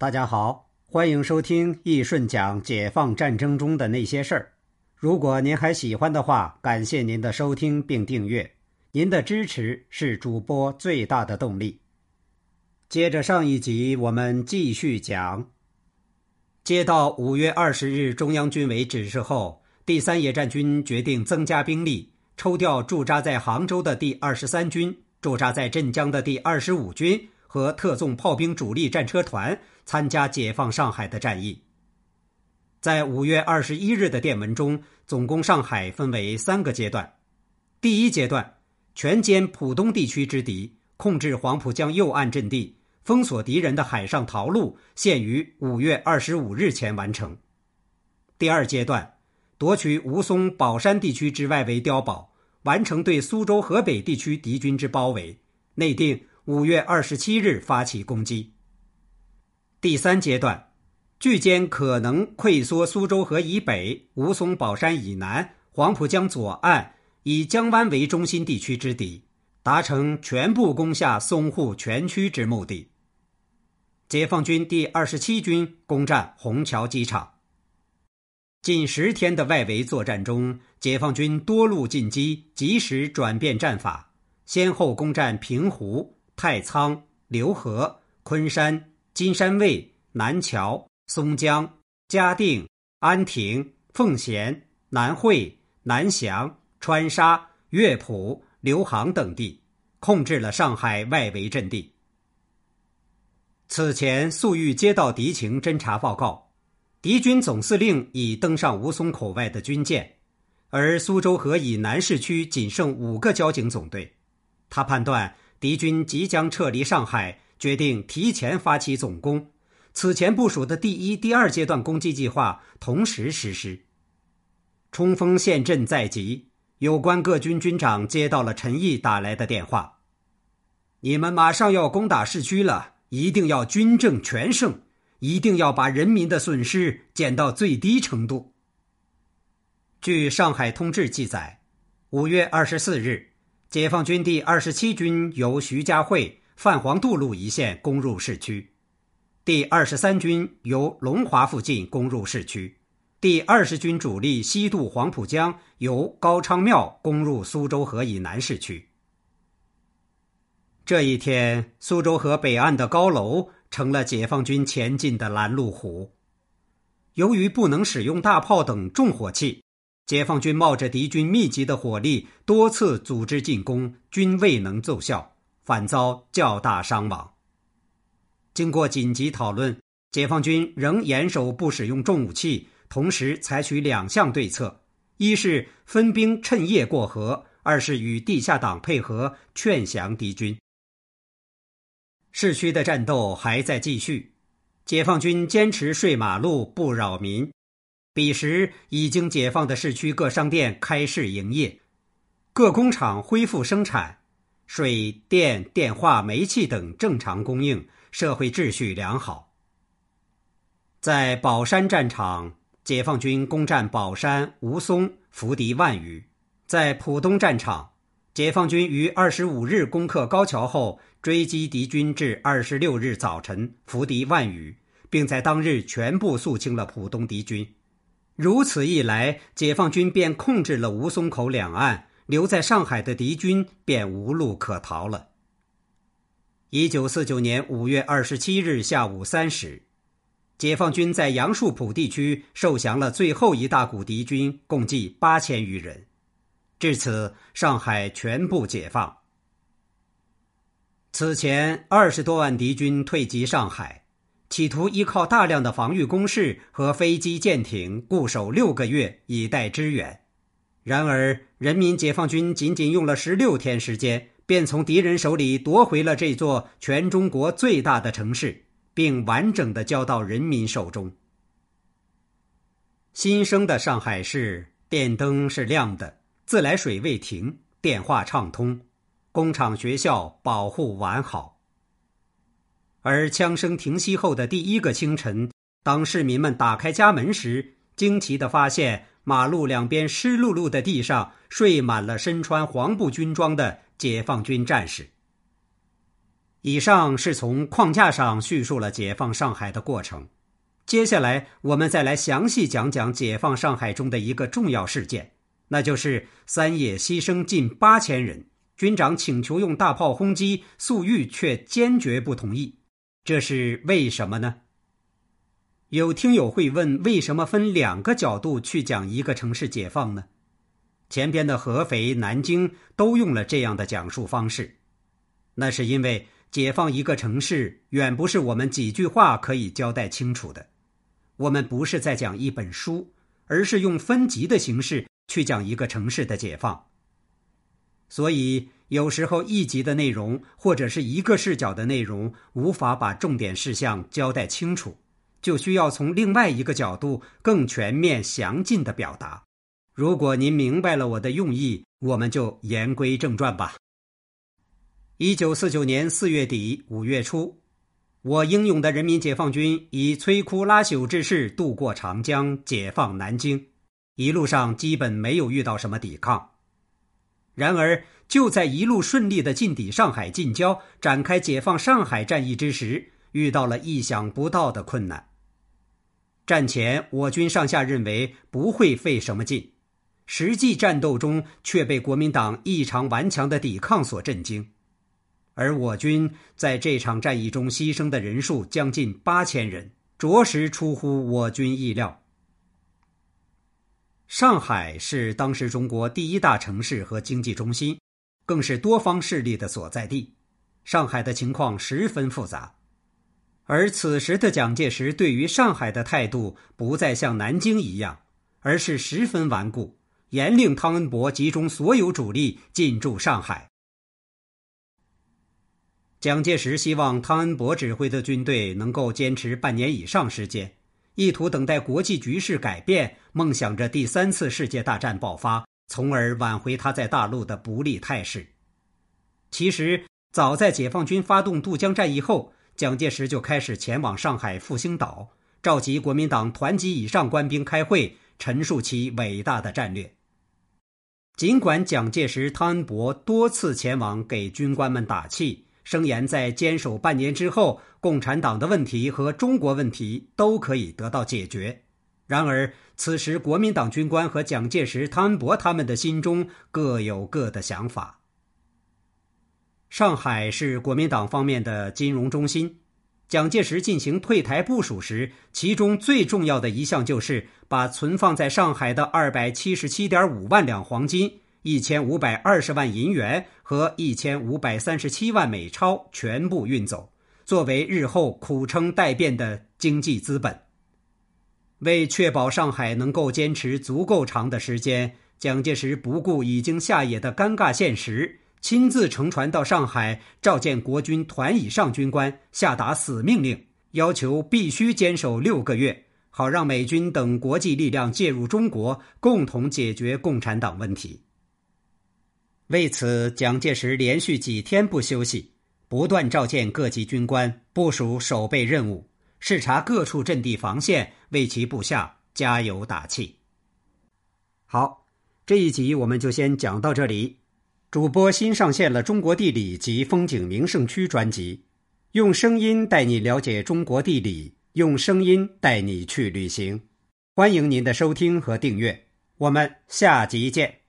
大家好，欢迎收听易顺讲解放战争中的那些事儿。如果您还喜欢的话，感谢您的收听并订阅，您的支持是主播最大的动力。接着上一集，我们继续讲。接到五月二十日中央军委指示后，第三野战军决定增加兵力，抽调驻扎在杭州的第二十三军、驻扎在镇江的第二十五军和特纵炮兵主力战车团。参加解放上海的战役。在五月二十一日的电文中，总攻上海分为三个阶段。第一阶段，全歼浦东地区之敌，控制黄浦江右岸阵地，封锁敌人的海上逃路，限于五月二十五日前完成。第二阶段，夺取吴淞宝山地区之外围碉堡，完成对苏州河北地区敌军之包围，内定五月二十七日发起攻击。第三阶段，拒歼可能溃缩苏州河以北、吴淞宝山以南、黄浦江左岸以江湾为中心地区之敌，达成全部攻下淞沪全区之目的。解放军第二十七军攻占虹桥机场。近十天的外围作战中，解放军多路进击，及时转变战法，先后攻占平湖、太仓、浏河、昆山。金山卫、南桥、松江、嘉定、安亭、奉贤、南汇、南翔、川沙、乐浦、刘杭等地，控制了上海外围阵地。此前，粟裕接到敌情侦察报告，敌军总司令已登上吴淞口外的军舰，而苏州河以南市区仅剩五个交警总队。他判断敌军即将撤离上海。决定提前发起总攻，此前部署的第一、第二阶段攻击计划同时实施。冲锋陷阵在即，有关各军军长接到了陈毅打来的电话：“你们马上要攻打市区了，一定要军政全胜，一定要把人民的损失减到最低程度。”据《上海通志》记载，五月二十四日，解放军第二十七军由徐家汇。泛黄渡路一线攻入市区，第二十三军由龙华附近攻入市区，第二十军主力西渡黄浦江，由高昌庙攻入苏州河以南市区。这一天，苏州河北岸的高楼成了解放军前进的拦路虎。由于不能使用大炮等重火器，解放军冒着敌军密集的火力，多次组织进攻，均未能奏效。反遭较大伤亡。经过紧急讨论，解放军仍严守不使用重武器，同时采取两项对策：一是分兵趁夜过河；二是与地下党配合，劝降敌军。市区的战斗还在继续，解放军坚持睡马路不扰民。彼时，已经解放的市区各商店开市营业，各工厂恢复生产。水电、电话、煤气等正常供应，社会秩序良好。在宝山战场，解放军攻占宝山、吴淞，俘敌万余；在浦东战场，解放军于二十五日攻克高桥后，追击敌军至二十六日早晨，俘敌万余，并在当日全部肃清了浦东敌军。如此一来，解放军便控制了吴淞口两岸。留在上海的敌军便无路可逃了。一九四九年五月二十七日下午三时，解放军在杨树浦地区受降了最后一大股敌军，共计八千余人。至此，上海全部解放。此前，二十多万敌军退集上海，企图依靠大量的防御工事和飞机、舰艇固守六个月，以待支援。然而，人民解放军仅仅用了十六天时间，便从敌人手里夺回了这座全中国最大的城市，并完整的交到人民手中。新生的上海市，电灯是亮的，自来水未停，电话畅通，工厂学校保护完好。而枪声停息后的第一个清晨，当市民们打开家门时，惊奇的发现。马路两边湿漉漉的地上睡满了身穿黄布军装的解放军战士。以上是从框架上叙述了解放上海的过程。接下来，我们再来详细讲讲解放上海中的一个重要事件，那就是三野牺牲近八千人，军长请求用大炮轰击，粟裕却坚决不同意。这是为什么呢？有听友会问：为什么分两个角度去讲一个城市解放呢？前边的合肥、南京都用了这样的讲述方式，那是因为解放一个城市远不是我们几句话可以交代清楚的。我们不是在讲一本书，而是用分级的形式去讲一个城市的解放。所以有时候一集的内容或者是一个视角的内容无法把重点事项交代清楚，就需要从另外一个角度更全面详尽的表达。如果您明白了我的用意，我们就言归正传吧。一九四九年四月底五月初。我英勇的人民解放军以摧枯拉朽之势渡过长江，解放南京，一路上基本没有遇到什么抵抗。然而，就在一路顺利的进抵上海近郊，展开解放上海战役之时，遇到了意想不到的困难。战前，我军上下认为不会费什么劲，实际战斗中却被国民党异常顽强的抵抗所震惊。而我军在这场战役中牺牲的人数将近八千人，着实出乎我军意料。上海是当时中国第一大城市和经济中心，更是多方势力的所在地。上海的情况十分复杂，而此时的蒋介石对于上海的态度不再像南京一样，而是十分顽固，严令汤恩伯集中所有主力进驻上海。蒋介石希望汤恩伯指挥的军队能够坚持半年以上时间，意图等待国际局势改变，梦想着第三次世界大战爆发，从而挽回他在大陆的不利态势。其实，早在解放军发动渡江战役后，蒋介石就开始前往上海复兴岛，召集国民党团级以上官兵开会，陈述其伟大的战略。尽管蒋介石、汤恩伯多次前往给军官们打气。声言在坚守半年之后，共产党的问题和中国问题都可以得到解决。然而，此时国民党军官和蒋介石、汤恩伯他们的心中各有各的想法。上海是国民党方面的金融中心，蒋介石进行退台部署时，其中最重要的一项就是把存放在上海的二百七十七点五万两黄金。一千五百二十万银元和一千五百三十七万美钞全部运走，作为日后苦撑待变的经济资本。为确保上海能够坚持足够长的时间，蒋介石不顾已经下野的尴尬现实，亲自乘船到上海召见国军团以上军官，下达死命令，要求必须坚守六个月，好让美军等国际力量介入中国，共同解决共产党问题。为此，蒋介石连续几天不休息，不断召见各级军官，部署守备任务，视察各处阵地防线，为其部下加油打气。好，这一集我们就先讲到这里。主播新上线了《中国地理及风景名胜区》专辑，用声音带你了解中国地理，用声音带你去旅行。欢迎您的收听和订阅，我们下集见。